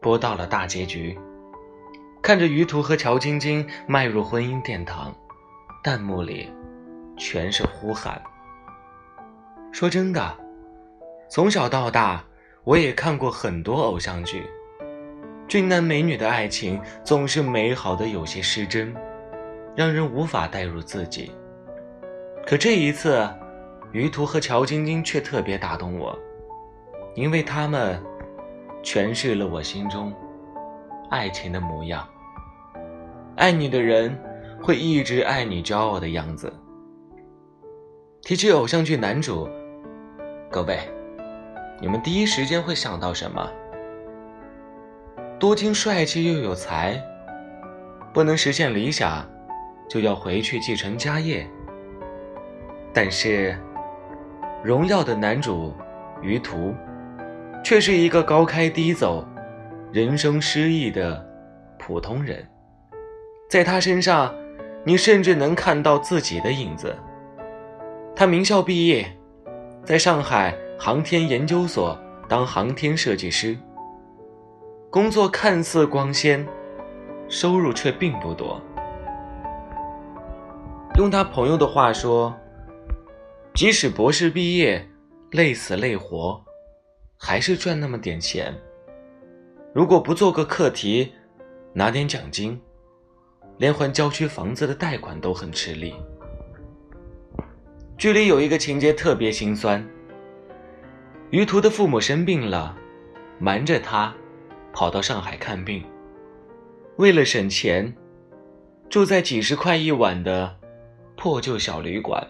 播到了大结局，看着于途和乔晶晶迈入婚姻殿堂，弹幕里全是呼喊。说真的，从小到大，我也看过很多偶像剧，俊男美女的爱情总是美好的有些失真，让人无法代入自己。可这一次，于途和乔晶晶却特别打动我。因为他们诠释了我心中爱情的模样。爱你的人会一直爱你骄傲的样子。提起偶像剧男主，各位，你们第一时间会想到什么？多金帅气又有才，不能实现理想，就要回去继承家业。但是，荣耀的男主于途。却是一个高开低走、人生失意的普通人，在他身上，你甚至能看到自己的影子。他名校毕业，在上海航天研究所当航天设计师，工作看似光鲜，收入却并不多。用他朋友的话说，即使博士毕业，累死累活。还是赚那么点钱。如果不做个课题，拿点奖金，连还郊区房子的贷款都很吃力。剧里有一个情节特别心酸：于途的父母生病了，瞒着他跑到上海看病，为了省钱，住在几十块一晚的破旧小旅馆，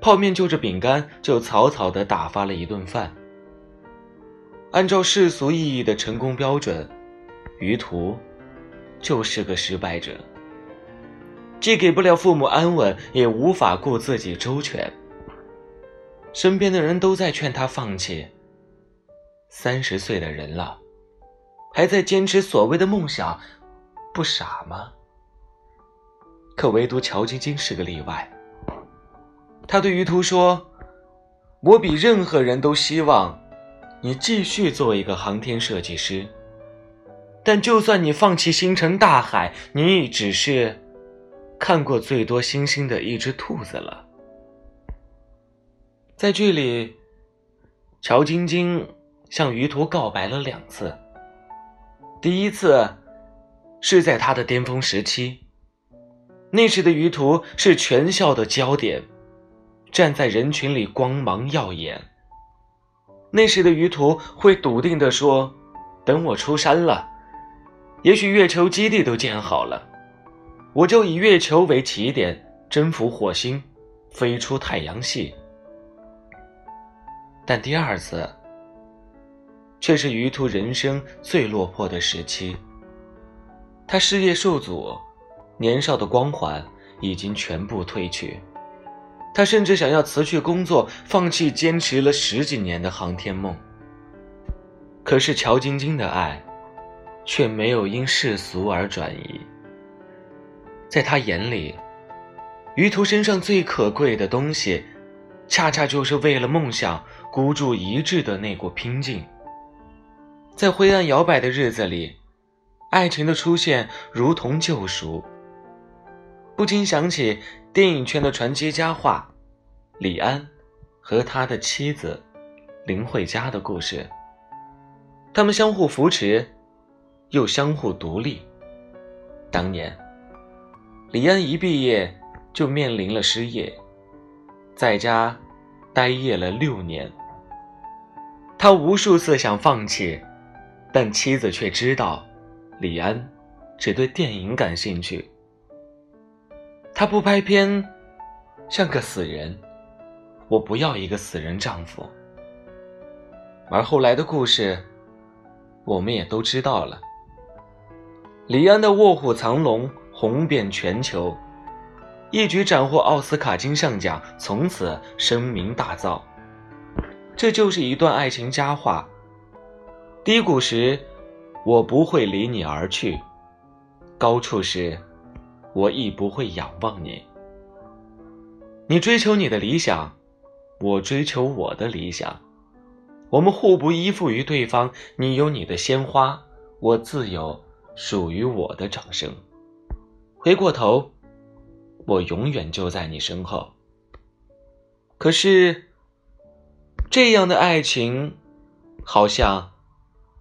泡面就着饼干就草草的打发了一顿饭。按照世俗意义的成功标准，于途就是个失败者，既给不了父母安稳，也无法顾自己周全。身边的人都在劝他放弃。三十岁的人了，还在坚持所谓的梦想，不傻吗？可唯独乔晶晶是个例外。他对于途说：“我比任何人都希望。”你继续做一个航天设计师，但就算你放弃星辰大海，你也只是看过最多星星的一只兔子了。在剧里，乔晶晶向于途告白了两次。第一次是在他的巅峰时期，那时的于途是全校的焦点，站在人群里光芒耀眼。那时的于途会笃定地说：“等我出山了，也许月球基地都建好了，我就以月球为起点，征服火星，飞出太阳系。”但第二次，却是于途人生最落魄的时期。他事业受阻，年少的光环已经全部褪去。他甚至想要辞去工作，放弃坚持了十几年的航天梦。可是乔晶晶的爱，却没有因世俗而转移。在他眼里，于途身上最可贵的东西，恰恰就是为了梦想孤注一掷的那股拼劲。在灰暗摇摆的日子里，爱情的出现如同救赎。不禁想起电影圈的传奇佳话，李安和他的妻子林慧嘉的故事。他们相互扶持，又相互独立。当年，李安一毕业就面临了失业，在家待业了六年。他无数次想放弃，但妻子却知道，李安只对电影感兴趣。他不拍片，像个死人。我不要一个死人丈夫。而后来的故事，我们也都知道了。李安的《卧虎藏龙》红遍全球，一举斩获奥斯卡金像奖，从此声名大噪。这就是一段爱情佳话。低谷时，我不会离你而去；高处时，我亦不会仰望你。你追求你的理想，我追求我的理想。我们互不依附于对方，你有你的鲜花，我自有属于我的掌声。回过头，我永远就在你身后。可是。这样的爱情，好像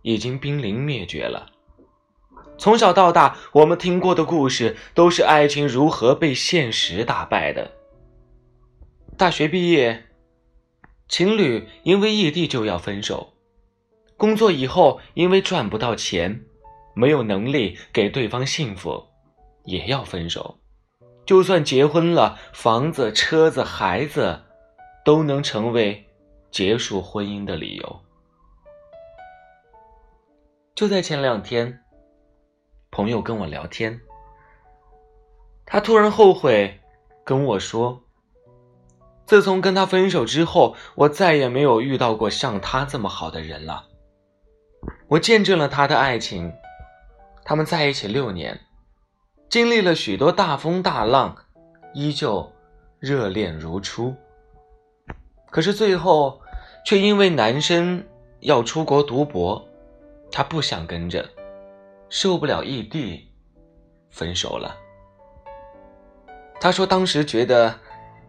已经濒临灭绝了。从小到大，我们听过的故事都是爱情如何被现实打败的。大学毕业，情侣因为异地就要分手；工作以后，因为赚不到钱，没有能力给对方幸福，也要分手。就算结婚了，房子、车子、孩子，都能成为。结束婚姻的理由，就在前两天，朋友跟我聊天，他突然后悔，跟我说：“自从跟他分手之后，我再也没有遇到过像他这么好的人了。我见证了他的爱情，他们在一起六年，经历了许多大风大浪，依旧热恋如初。”可是最后，却因为男生要出国读博，他不想跟着，受不了异地，分手了。他说当时觉得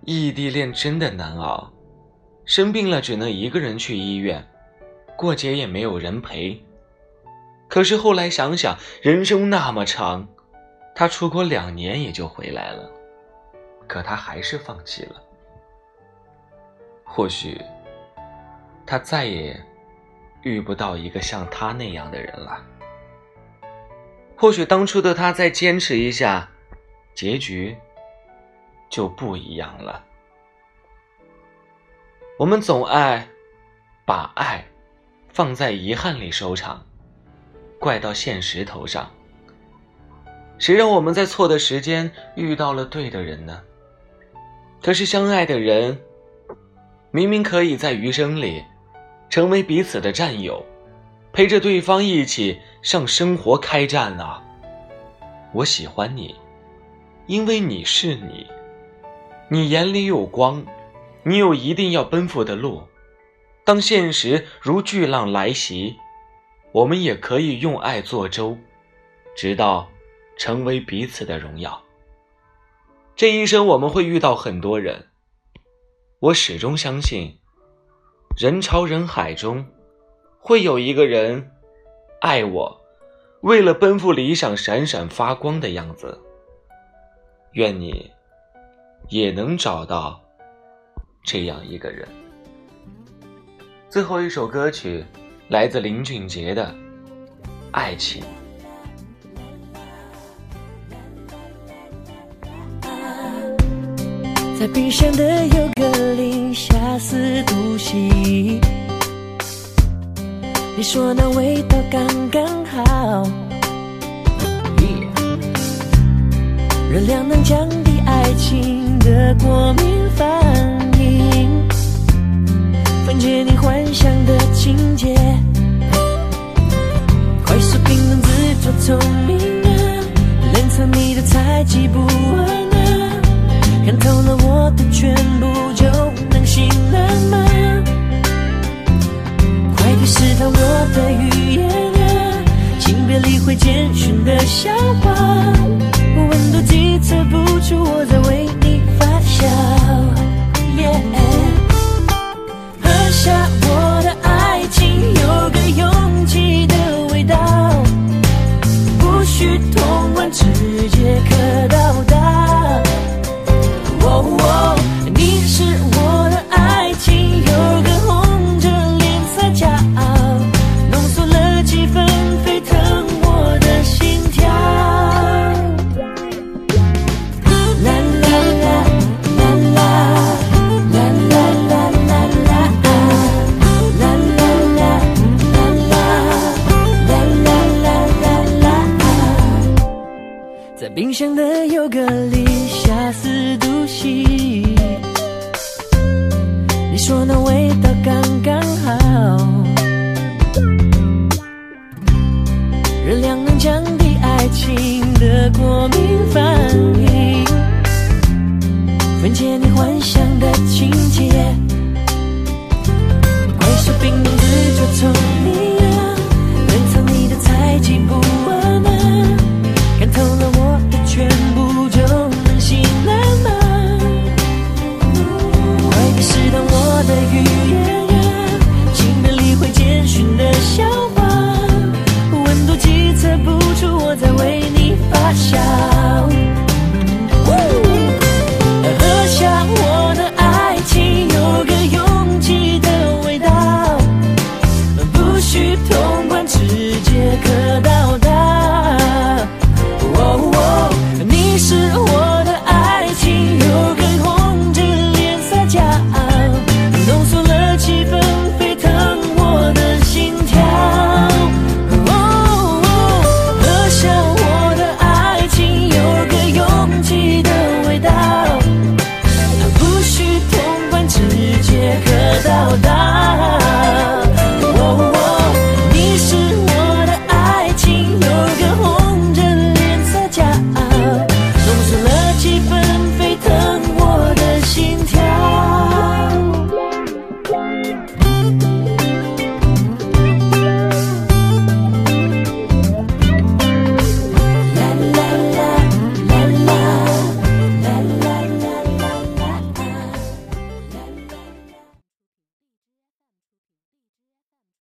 异地恋真的难熬，生病了只能一个人去医院，过节也没有人陪。可是后来想想，人生那么长，他出国两年也就回来了，可他还是放弃了。或许，他再也遇不到一个像他那样的人了。或许当初的他再坚持一下，结局就不一样了。我们总爱把爱放在遗憾里收场，怪到现实头上。谁让我们在错的时间遇到了对的人呢？可是相爱的人。明明可以在余生里，成为彼此的战友，陪着对方一起向生活开战啊！我喜欢你，因为你是你，你眼里有光，你有一定要奔赴的路。当现实如巨浪来袭，我们也可以用爱做舟，直到成为彼此的荣耀。这一生我们会遇到很多人。我始终相信，人潮人海中，会有一个人爱我，为了奔赴理想闪闪发光的样子。愿你也能找到这样一个人。最后一首歌曲来自林俊杰的《爱情》。在冰箱的优格里下死毒气，你说那味道刚刚好，热量能降低爱情的过敏反应，分解你幻想的情节，快速平衡自作聪明啊，冷藏你的猜忌不安啊。看透了我的全部，就能醒了吗？试探我的语言啊！请别理会简讯的笑话，温度计测不出我在为你发笑。喝下我冰箱的优格里下四度 C，你说那味道刚刚好，热量能降低爱情的过敏反应，分解你幻想的情节，